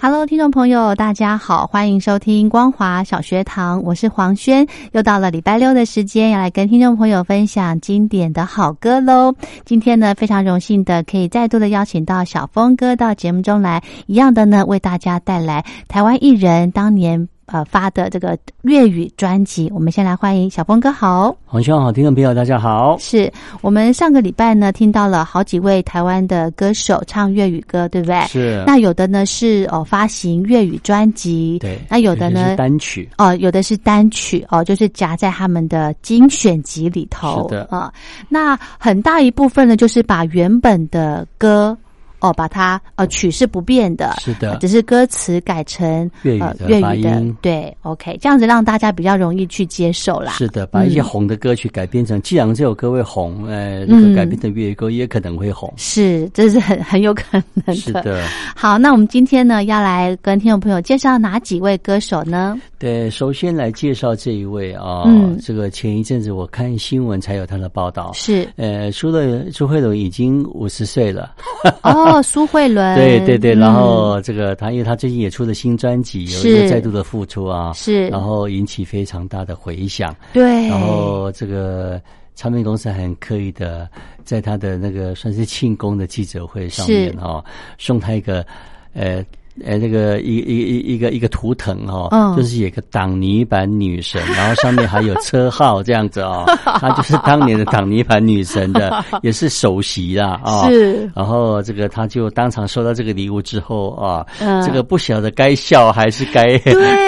Hello，听众朋友，大家好，欢迎收听光华小学堂，我是黄轩。又到了礼拜六的时间，要来跟听众朋友分享经典的好歌喽。今天呢，非常荣幸的可以再度的邀请到小峰哥到节目中来，一样的呢，为大家带来台湾艺人当年。呃，发的这个粤语专辑，我们先来欢迎小峰哥好，黄兄好，听众朋友大家好。是我们上个礼拜呢，听到了好几位台湾的歌手唱粤语歌，对不对？是。那有的呢是哦发行粤语专辑，对。那有的呢单曲哦，有的是单曲哦，就是夹在他们的精选集里头。是的啊，那很大一部分呢，就是把原本的歌。哦，把它呃曲是不变的，是的，只是歌词改成粤语的发音，对，OK，这样子让大家比较容易去接受啦。是的，把一些红的歌曲改编成，既然这首歌会红，呃，那个改编成粤语歌也可能会红。是，这是很很有可能。是的。好，那我们今天呢，要来跟听众朋友介绍哪几位歌手呢？对，首先来介绍这一位啊，嗯，这个前一阵子我看新闻才有他的报道，是，呃，朱乐朱慧荣已经五十岁了，哦。哦，苏慧伦，对对对，然后这个他，因为他最近也出了新专辑，有一个再度的复出啊，是，然后引起非常大的回响，对，然后这个唱片公司很刻意的在他的那个算是庆功的记者会上面啊，送他一个，呃。呃，那个一一一一个一个图腾哦，就是有个挡泥板女神，然后上面还有车号这样子哦，她 就是当年的挡泥板女神的，也是首席啊啊！是，然后这个他就当场收到这个礼物之后啊，这个不晓得该笑还是该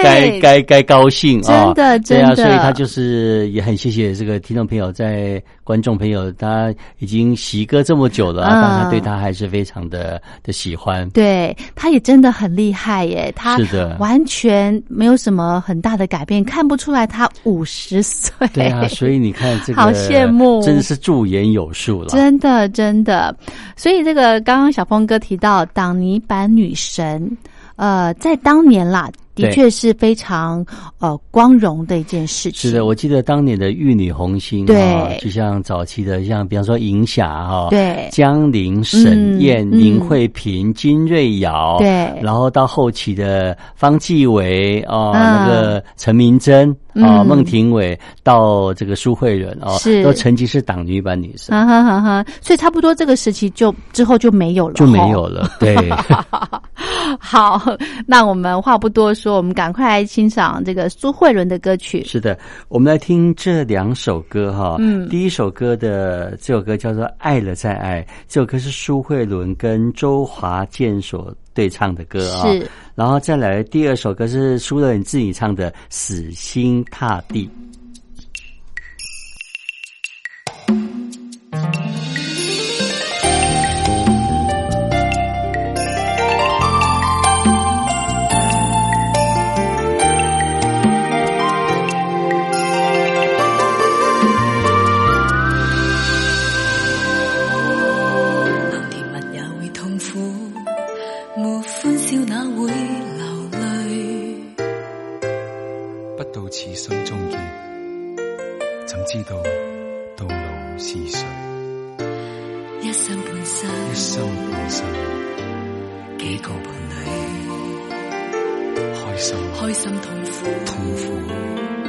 该该该高兴啊！真的，真的，所以他就是也很谢谢这个听众朋友，在观众朋友，他已经习歌这么久了，当他对他还是非常的的喜欢，对他也真的。很厉害耶，他完全没有什么很大的改变，看不出来他五十岁。对啊，所以你看这个，好羡慕，真的是驻颜有术了，真的真的。所以这个刚刚小峰哥提到，挡泥板女神，呃，在当年啦。的确是非常呃光荣的一件事情。是的，我记得当年的玉女红星啊，就像早期的，像比方说银霞哈，对，江玲、沈燕、林慧萍、金瑞瑶，对，然后到后期的方继伟哦，那个陈明真啊，孟庭苇，到这个苏慧伦哦，是都曾经是党女版女神。哈哈哈！哈，所以差不多这个时期就之后就没有了，就没有了。对。好，那我们话不多说。说我们赶快来欣赏这个苏慧伦的歌曲。是的，我们来听这两首歌哈。嗯，第一首歌的这首歌叫做《爱了再爱》，这首歌是苏慧伦跟周华健所对唱的歌啊。是，然后再来第二首歌是苏乐你自己唱的《死心塌地》。开心，痛苦，痛苦。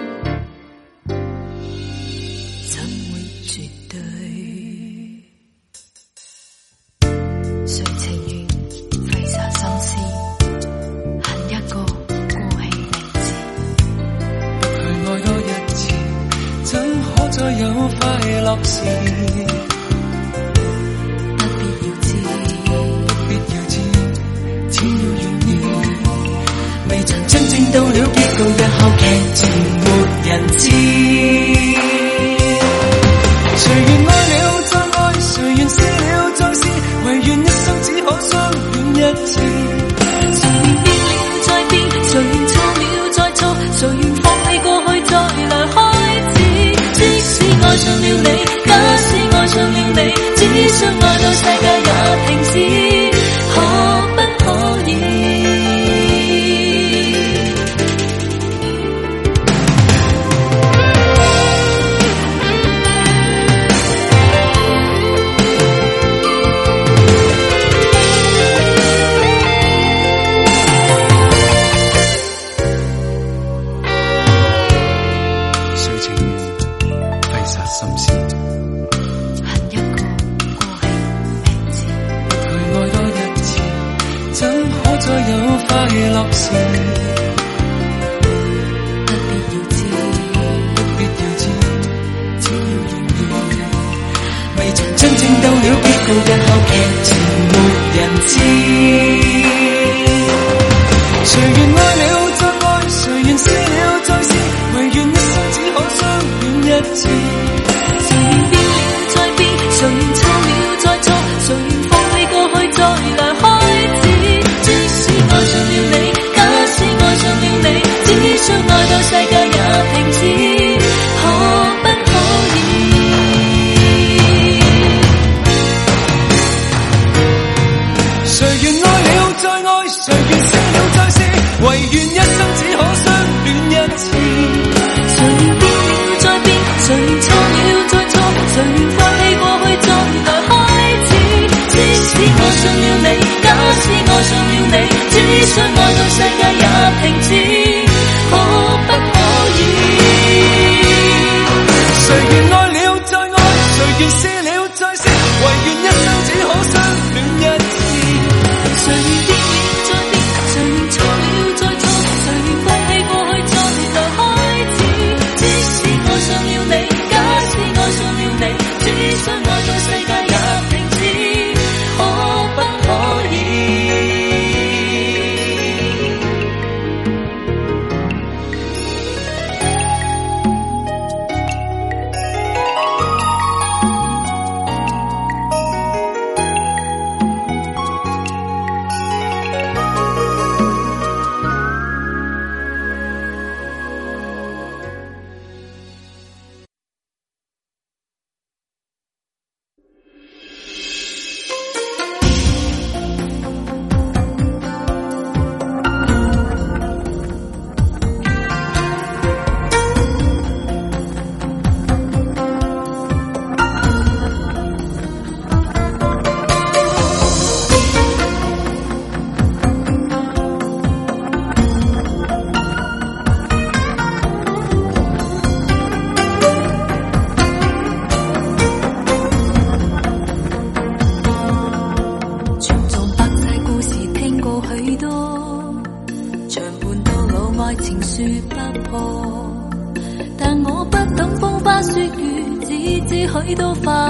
都发。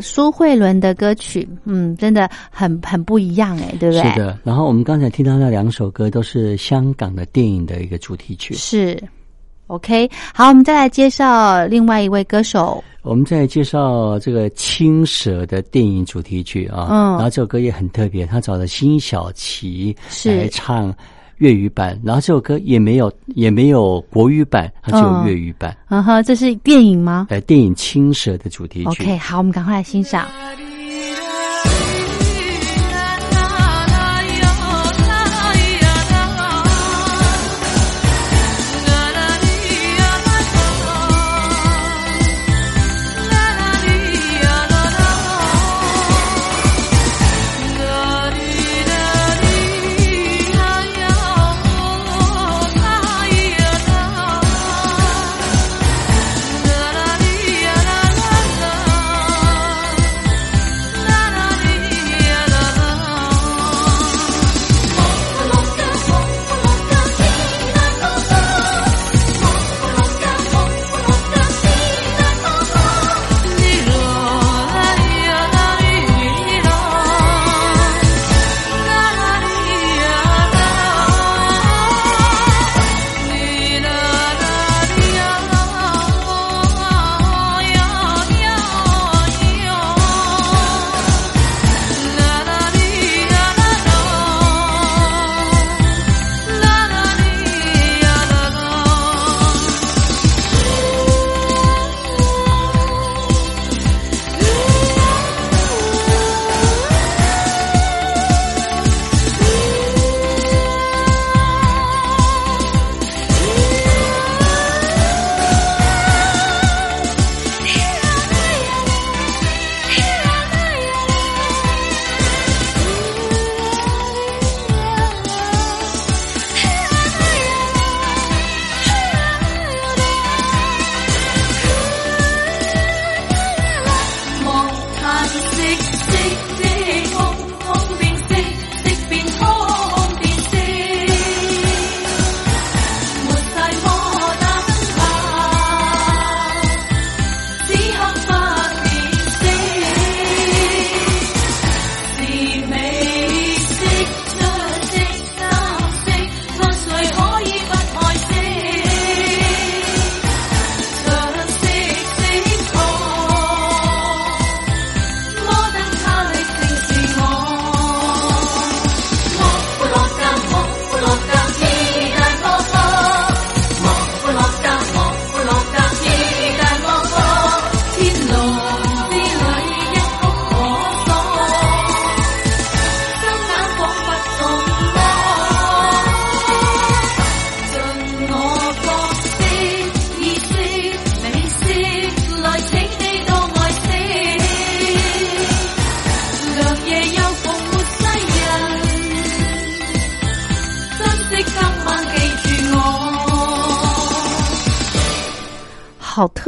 苏慧伦的歌曲，嗯，真的很很不一样哎，对不对？是的。然后我们刚才听到那两首歌都是香港的电影的一个主题曲。是，OK。好，我们再来介绍另外一位歌手。我们再介绍这个《青蛇》的电影主题曲啊，嗯，然后这首歌也很特别，他找了辛晓琪来唱。粤语版，然后这首歌也没有，也没有国语版，它只有粤语版。然后这是电影吗？哎，电影《青蛇》的主题曲。OK，好，我们赶快来欣赏。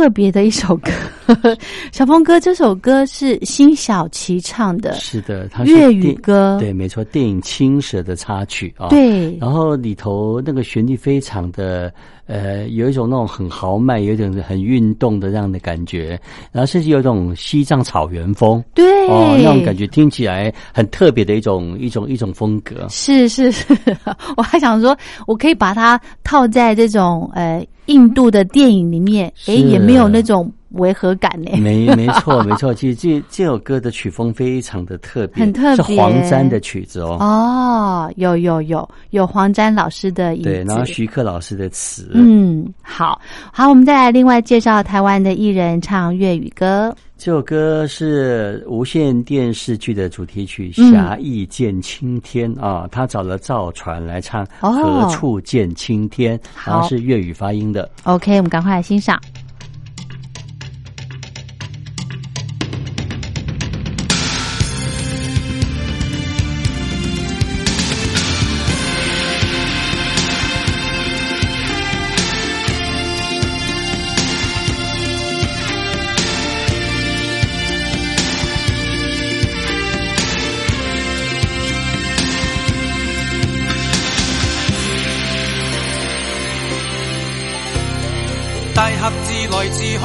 特别的一首歌，小峰哥，这首歌是辛晓琪唱的，是的，粤语歌，对，没错，电影《青蛇》的插曲啊，对，然后里头那个旋律非常的，呃，有一种那种很豪迈，有一种很运动的这样的感觉，然后甚至有一种西藏草原风，对，哦，那种感觉听起来很特别的一种一种一种风格，是是是，我还想说，我可以把它套在这种呃。印度的电影里面，哎，也没有那种。违和感呢？没，没 错，没错。其实这这首歌的曲风非常的特别，很特别，是黄沾的曲子哦。哦，有，有，有，有黄沾老师的对，然后徐克老师的词。嗯，好，好，我们再来另外介绍台湾的艺人唱粤语歌。这首歌是无线电视剧的主题曲《侠义见青天》啊，他找了赵传来唱《何处见青天》，然后是粤语发音的。OK，我们赶快来欣赏。大侠自来自去，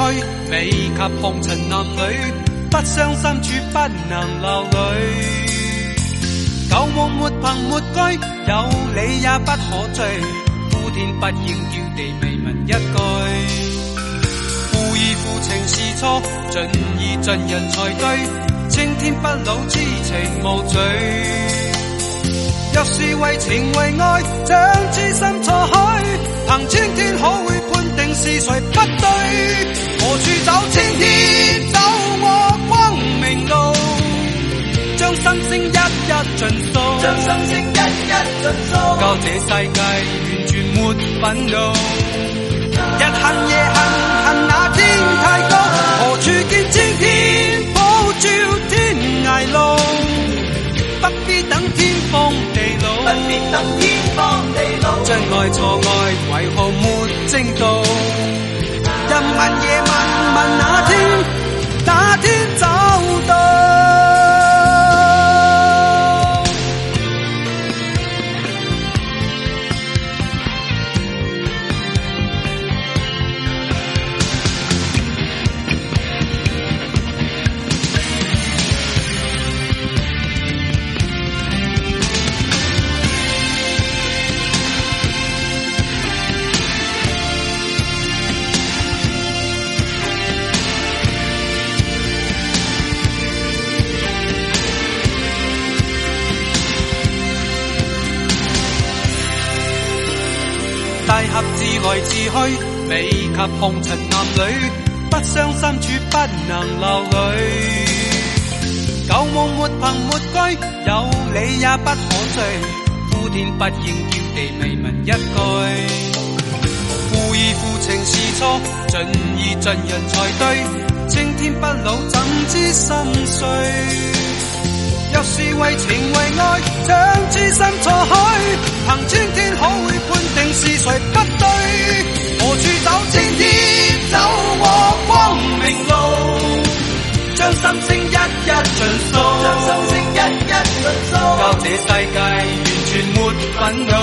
未及红尘男女，不伤心处不能流泪。旧梦没凭没据，有理也不可追，呼天不应，叫地未闻一句。故意负情是错，尽意尽人才对，青天不老，痴情无罪。若是为情为爱，将痴心错开，凭青天可会？是谁不对？何处走青天走我光明路，将心声一一尽诉，将心声一一尽诉。教这世界完全没愤怒，日恨夜恨恨那天太高。何处见青天普照天涯路，不必等天荒地老，不必等天荒地老。真爱错爱为何没征兆？漫夜漫漫啊。去未及红尘男女，不伤深处不能流泪。旧梦没凭没据，有你也不可追。呼天不应，叫地未闻一句。负义负情是错，尽义尽人才对。青天不老，怎知心碎？若是为情为爱，将痴心错许。凭青天，可会判定是谁不对？何处找青天，走我光明路，将心声一一尽诉。将心声一一尽诉。教这世界完全没愤怒。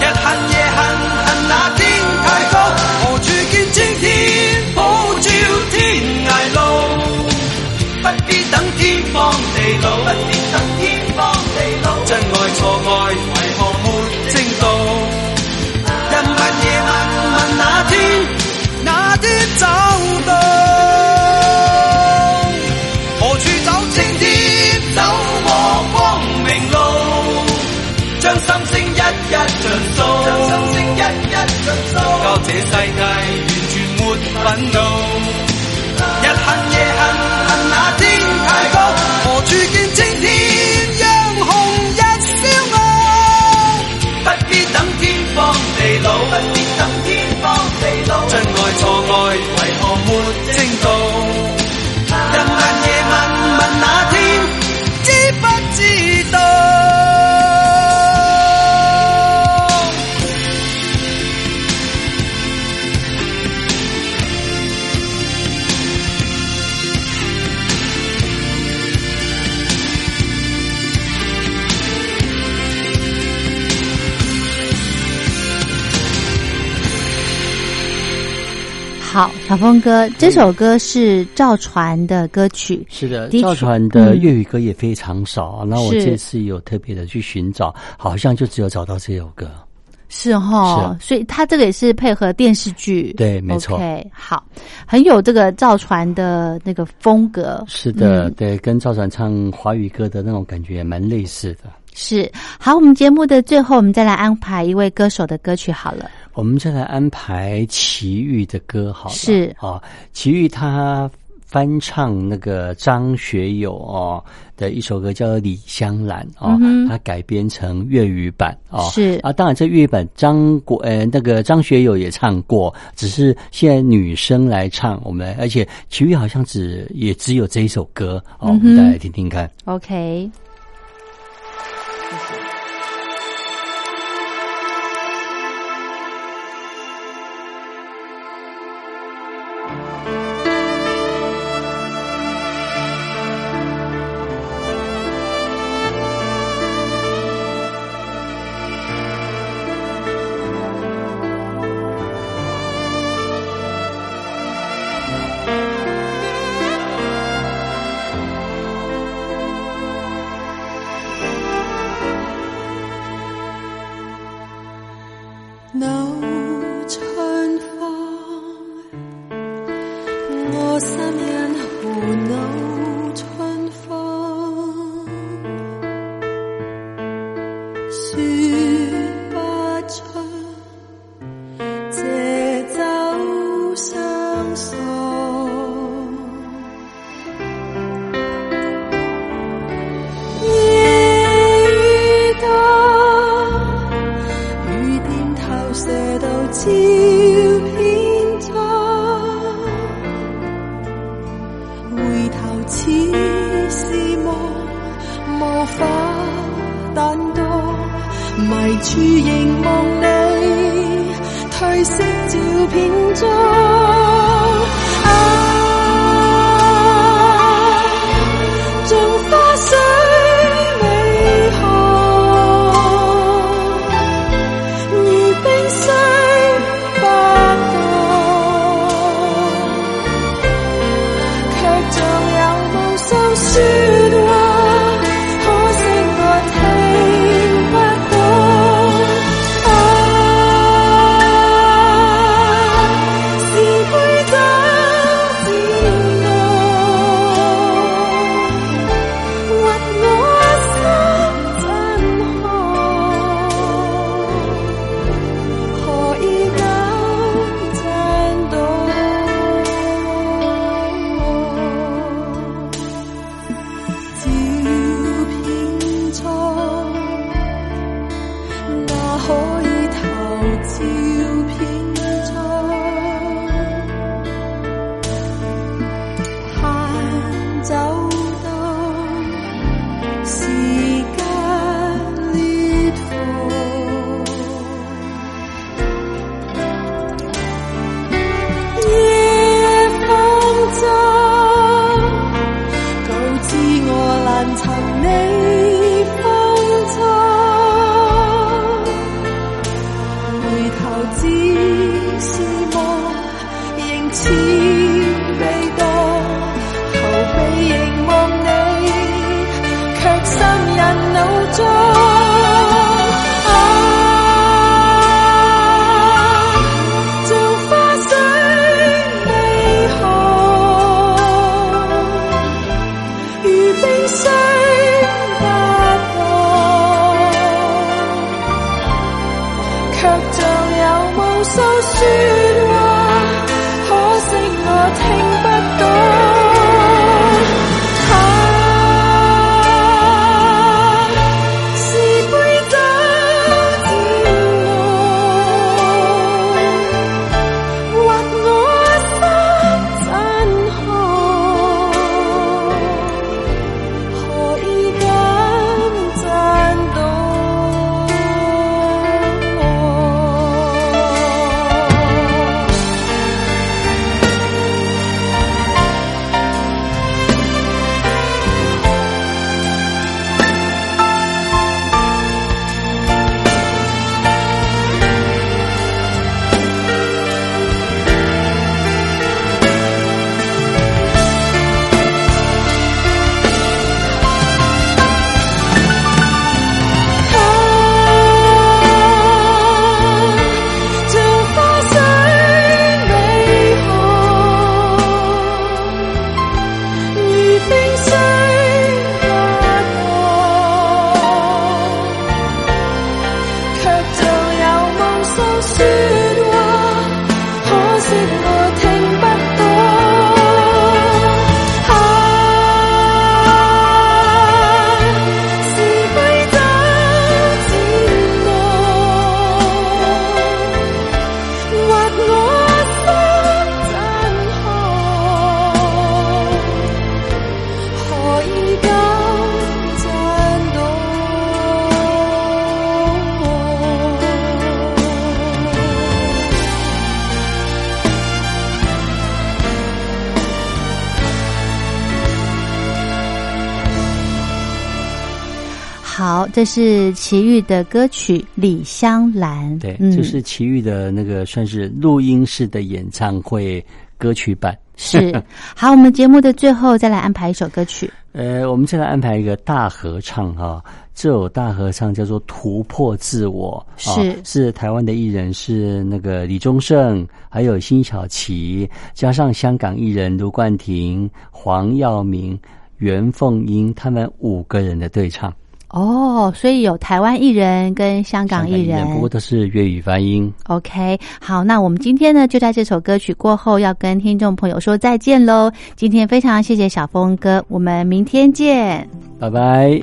日恨夜恨恨那天太高。何处见青天，普照天涯路。不必等天荒地老。好，小峰哥，这首歌是赵传的歌曲。是的，赵传的粤语歌也非常少那我这次有特别的去寻找，好像就只有找到这首歌。是哈，所以他这个也是配合电视剧。对，没错。好，很有这个赵传的那个风格。是的，对，跟赵传唱华语歌的那种感觉也蛮类似的是。好，我们节目的最后，我们再来安排一位歌手的歌曲好了。我们再来安排齐豫的歌好了，是啊，齐豫他翻唱那个张学友哦的一首歌叫《李香兰》哦，他改编成粤语版哦，是啊，当然这粤语版张国呃那个张学友也唱过，只是现在女生来唱我们，而且祁煜好像只也只有这一首歌哦，我们再来听听看，OK。这是齐豫的歌曲《李香兰》，对，就是齐豫的那个算是录音式的演唱会歌曲版。是 好，我们节目的最后再来安排一首歌曲。呃，我们再来安排一个大合唱啊！这首大合唱叫做《突破自我》，是是台湾的艺人，是那个李宗盛，还有辛晓琪，加上香港艺人卢冠廷、黄耀明、袁凤英，他们五个人的对唱。哦，所以有台湾艺人跟香港艺人，不过都是粤语发音。OK，好，那我们今天呢，就在这首歌曲过后要跟听众朋友说再见喽。今天非常谢谢小峰哥，我们明天见，拜拜。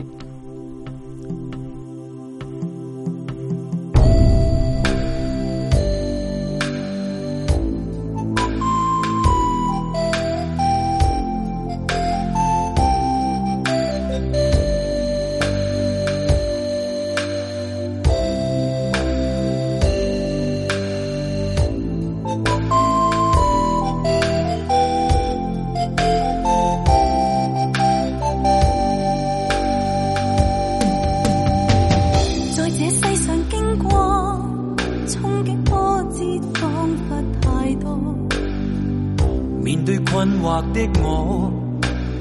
我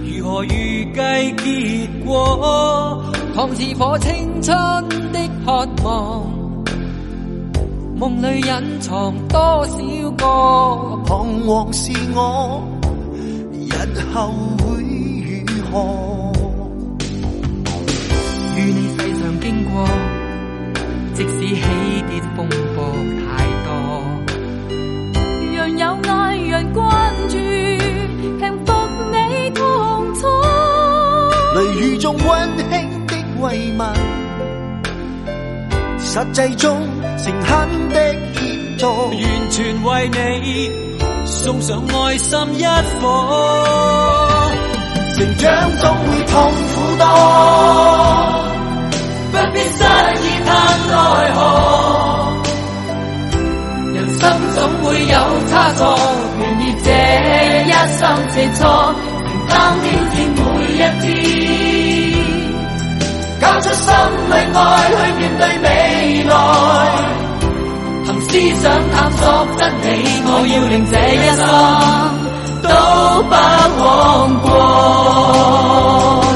如何预计结果？烫似火青春的渴望，梦里隐藏多少个彷徨？是我日后会如何？与你世上经过，即使起跌风波太多，让有爱，人关注。平复你痛楚，雷雨中温馨的慰问，实际中诚恳的协助，完全为你送上爱心一颗。成长总会痛苦多，不必失意叹奈何，人生总会有差错。一生志错，仍挑天每一天，交出心里爱去面对未来，凭思想探索真理，我要令这一生都不枉过。